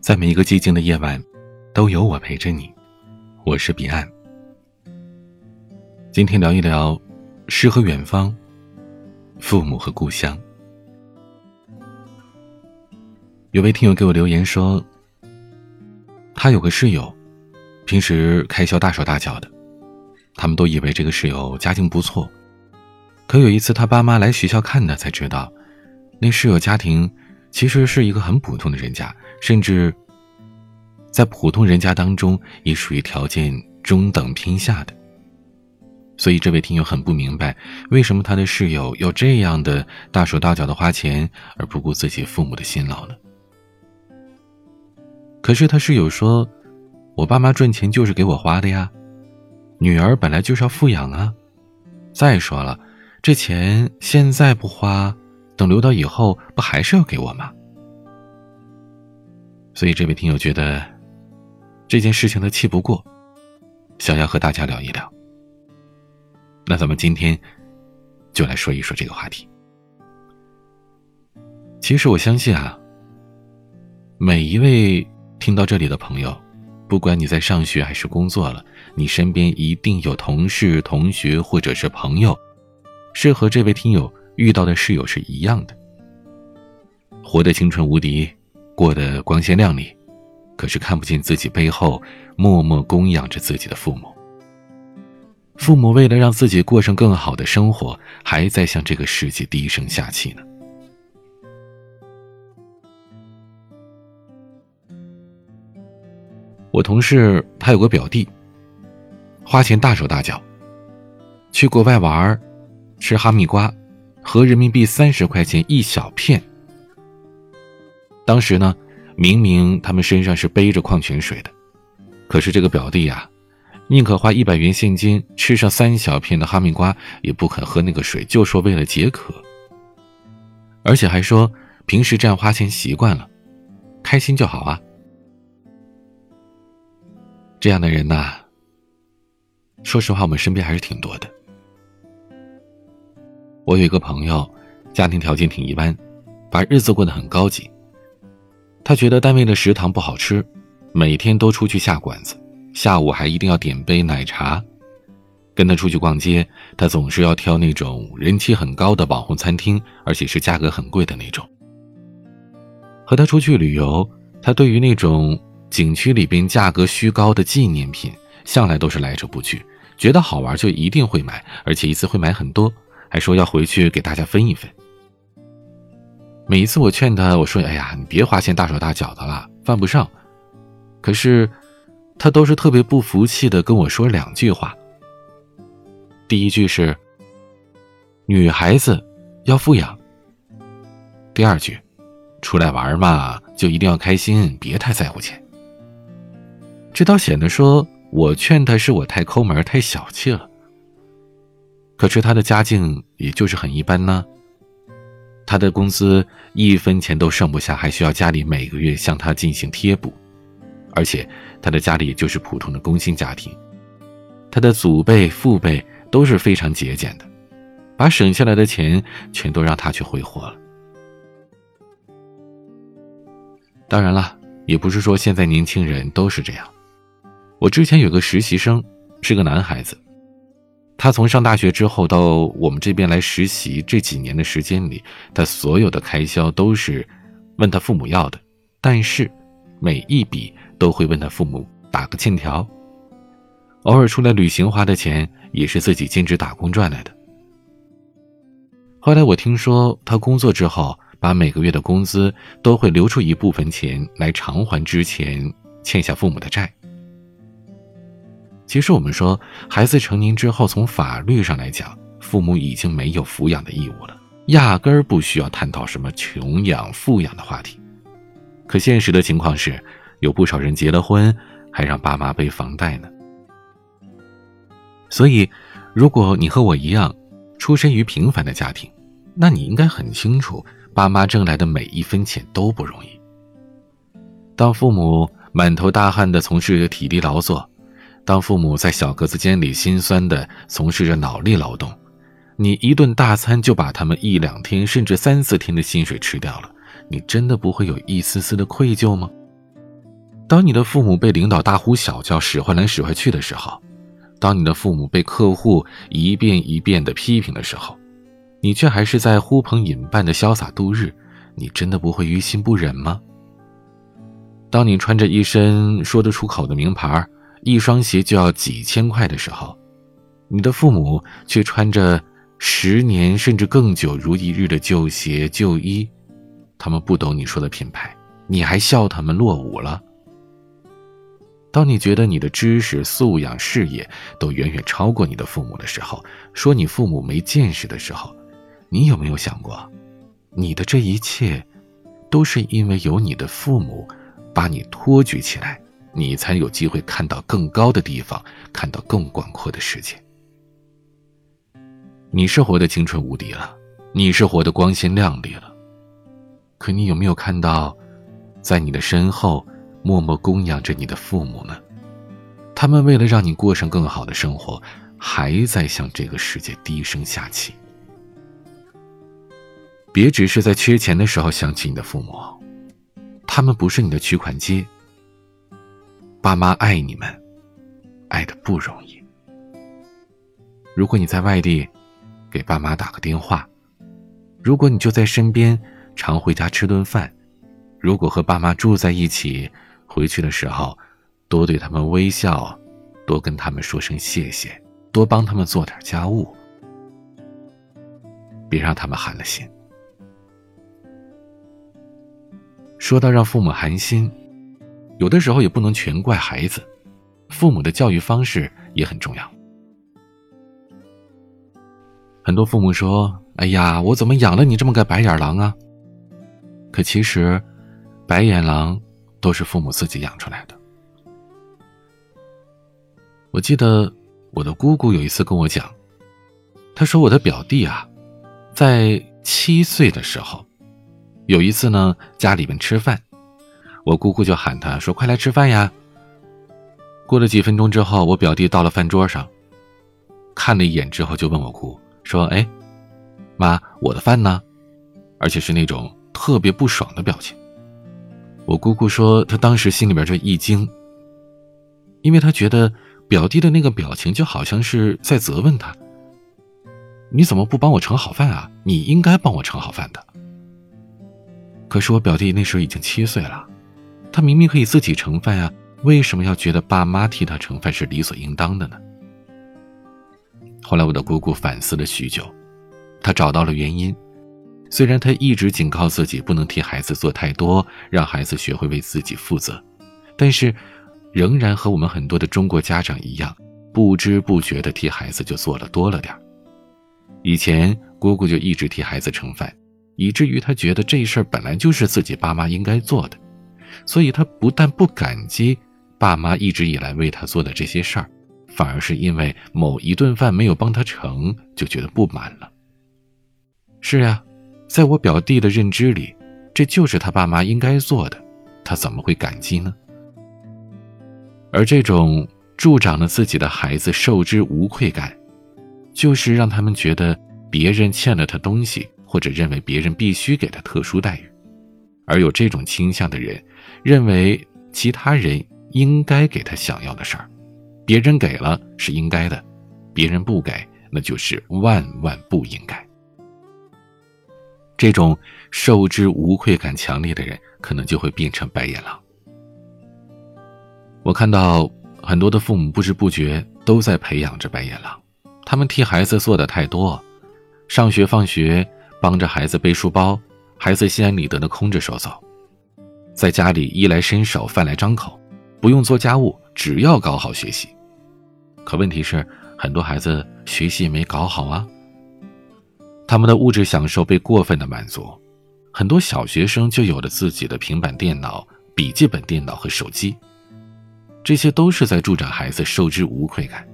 在每一个寂静的夜晚，都有我陪着你。我是彼岸。今天聊一聊诗和远方，父母和故乡。有位听友给我留言说，他有个室友，平时开销大手大脚的，他们都以为这个室友家境不错。可有一次他爸妈来学校看他，才知道，那室友家庭其实是一个很普通的人家，甚至在普通人家当中也属于条件中等偏下的。所以这位听友很不明白，为什么他的室友要这样的大手大脚的花钱，而不顾自己父母的辛劳呢？可是他室友说：“我爸妈赚钱就是给我花的呀，女儿本来就是要富养啊。再说了，这钱现在不花，等留到以后不还是要给我吗？”所以这位听友觉得这件事情他气不过，想要和大家聊一聊。那咱们今天就来说一说这个话题。其实我相信啊，每一位听到这里的朋友，不管你在上学还是工作了，你身边一定有同事、同学或者是朋友，是和这位听友遇到的室友是一样的，活得青春无敌，过得光鲜亮丽，可是看不见自己背后默默供养着自己的父母。父母为了让自己过上更好的生活，还在向这个世界低声下气呢。我同事他有个表弟，花钱大手大脚，去国外玩，吃哈密瓜，合人民币三十块钱一小片。当时呢，明明他们身上是背着矿泉水的，可是这个表弟呀。宁可花一百元现金吃上三小片的哈密瓜，也不肯喝那个水，就说为了解渴。而且还说平时这样花钱习惯了，开心就好啊。这样的人呐，说实话，我们身边还是挺多的。我有一个朋友，家庭条件挺一般，把日子过得很高级。他觉得单位的食堂不好吃，每天都出去下馆子。下午还一定要点杯奶茶，跟他出去逛街，他总是要挑那种人气很高的网红餐厅，而且是价格很贵的那种。和他出去旅游，他对于那种景区里边价格虚高的纪念品，向来都是来者不拒，觉得好玩就一定会买，而且一次会买很多，还说要回去给大家分一分。每一次我劝他，我说：“哎呀，你别花钱大手大脚的了，犯不上。”可是。他都是特别不服气的跟我说两句话。第一句是：“女孩子要富养。”第二句：“出来玩嘛，就一定要开心，别太在乎钱。”这倒显得说我劝他是我太抠门、太小气了。可是他的家境也就是很一般呢，他的工资一分钱都剩不下，还需要家里每个月向他进行贴补。而且他的家里就是普通的工薪家庭，他的祖辈父辈都是非常节俭的，把省下来的钱全都让他去挥霍了。当然了，也不是说现在年轻人都是这样。我之前有个实习生，是个男孩子，他从上大学之后到我们这边来实习这几年的时间里，他所有的开销都是问他父母要的，但是每一笔。都会问他父母打个欠条，偶尔出来旅行花的钱也是自己兼职打工赚来的。后来我听说他工作之后，把每个月的工资都会留出一部分钱来偿还之前欠下父母的债。其实我们说，孩子成年之后，从法律上来讲，父母已经没有抚养的义务了，压根儿不需要探讨什么穷养富养的话题。可现实的情况是。有不少人结了婚，还让爸妈背房贷呢。所以，如果你和我一样，出身于平凡的家庭，那你应该很清楚，爸妈挣来的每一分钱都不容易。当父母满头大汗的从事体力劳作，当父母在小格子间里心酸的从事着脑力劳动，你一顿大餐就把他们一两天甚至三四天的薪水吃掉了，你真的不会有一丝丝的愧疚吗？当你的父母被领导大呼小叫、使唤来使唤去的时候，当你的父母被客户一遍一遍的批评的时候，你却还是在呼朋引伴的潇洒度日，你真的不会于心不忍吗？当你穿着一身说得出口的名牌，一双鞋就要几千块的时候，你的父母却穿着十年甚至更久如一日的旧鞋旧衣，他们不懂你说的品牌，你还笑他们落伍了。当你觉得你的知识素养、事业都远远超过你的父母的时候，说你父母没见识的时候，你有没有想过，你的这一切，都是因为有你的父母。把你托举起来，你才有机会看到更高的地方，看到更广阔的世界。你是活得青春无敌了，你是活得光鲜亮丽了，可你有没有看到，在你的身后默默供养着你的父母呢？他们为了让你过上更好的生活，还在向这个世界低声下气。别只是在缺钱的时候想起你的父母。他们不是你的取款机。爸妈爱你们，爱的不容易。如果你在外地，给爸妈打个电话；如果你就在身边，常回家吃顿饭；如果和爸妈住在一起，回去的时候，多对他们微笑，多跟他们说声谢谢，多帮他们做点家务，别让他们寒了心。说到让父母寒心，有的时候也不能全怪孩子，父母的教育方式也很重要。很多父母说：“哎呀，我怎么养了你这么个白眼狼啊？”可其实，白眼狼都是父母自己养出来的。我记得我的姑姑有一次跟我讲，她说我的表弟啊，在七岁的时候。有一次呢，家里面吃饭，我姑姑就喊他说：“快来吃饭呀！”过了几分钟之后，我表弟到了饭桌上，看了一眼之后，就问我姑说：“哎，妈，我的饭呢？”而且是那种特别不爽的表情。我姑姑说，她当时心里边就一惊，因为她觉得表弟的那个表情就好像是在责问他：“你怎么不帮我盛好饭啊？你应该帮我盛好饭的。”可是我表弟那时候已经七岁了，他明明可以自己盛饭呀，为什么要觉得爸妈替他盛饭是理所应当的呢？后来我的姑姑反思了许久，她找到了原因。虽然她一直警告自己不能替孩子做太多，让孩子学会为自己负责，但是，仍然和我们很多的中国家长一样，不知不觉的替孩子就做了多了点以前姑姑就一直替孩子盛饭。以至于她觉得这事儿本来就是自己爸妈应该做的，所以他不但不感激爸妈一直以来为他做的这些事儿，反而是因为某一顿饭没有帮他盛，就觉得不满了。是呀，在我表弟的认知里，这就是他爸妈应该做的，他怎么会感激呢？而这种助长了自己的孩子受之无愧感，就是让他们觉得别人欠了他东西。或者认为别人必须给他特殊待遇，而有这种倾向的人，认为其他人应该给他想要的事儿，别人给了是应该的，别人不给那就是万万不应该。这种受之无愧感强烈的人，可能就会变成白眼狼。我看到很多的父母不知不觉都在培养着白眼狼，他们替孩子做的太多，上学放学。帮着孩子背书包，孩子心安理得的空着手走，在家里衣来伸手饭来张口，不用做家务，只要搞好学习。可问题是，很多孩子学习没搞好啊。他们的物质享受被过分的满足，很多小学生就有了自己的平板电脑、笔记本电脑和手机，这些都是在助长孩子受之无愧感。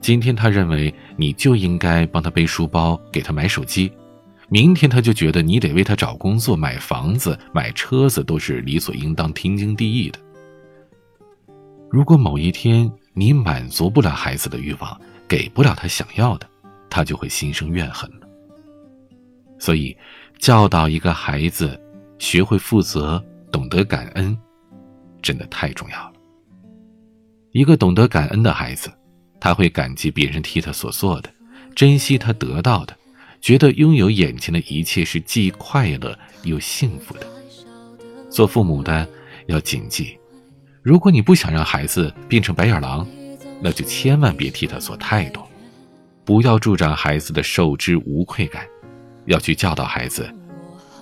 今天他认为你就应该帮他背书包，给他买手机。明天他就觉得你得为他找工作、买房子、买车子都是理所应当、天经地义的。如果某一天你满足不了孩子的欲望，给不了他想要的，他就会心生怨恨了。所以，教导一个孩子学会负责、懂得感恩，真的太重要了。一个懂得感恩的孩子，他会感激别人替他所做的，珍惜他得到的，觉得拥有眼前的一切是既快乐又幸福的。做父母的要谨记，如果你不想让孩子变成白眼狼，那就千万别替他做太多，不要助长孩子的受之无愧感，要去教导孩子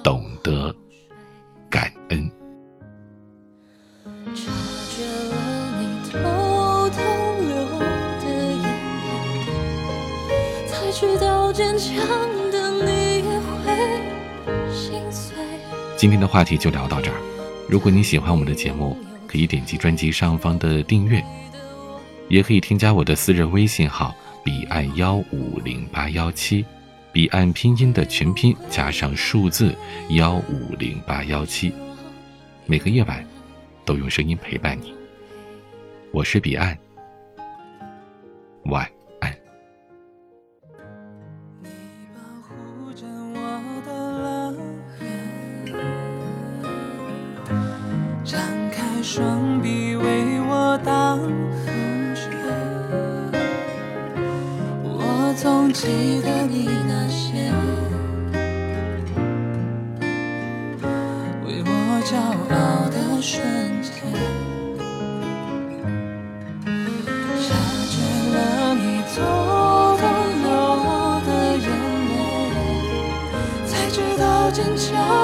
懂得感恩。坚强的你也会心碎今天的话题就聊到这儿。如果你喜欢我们的节目，可以点击专辑上方的订阅，也可以添加我的私人微信号彼岸幺五零八幺七，彼岸拼音的全拼加上数字幺五零八幺七。每个夜晚，都用声音陪伴你。我是彼岸，晚。双臂为我挡风雪我总记得你那些为我骄傲的瞬间察觉了你做后落的眼泪才知道坚强。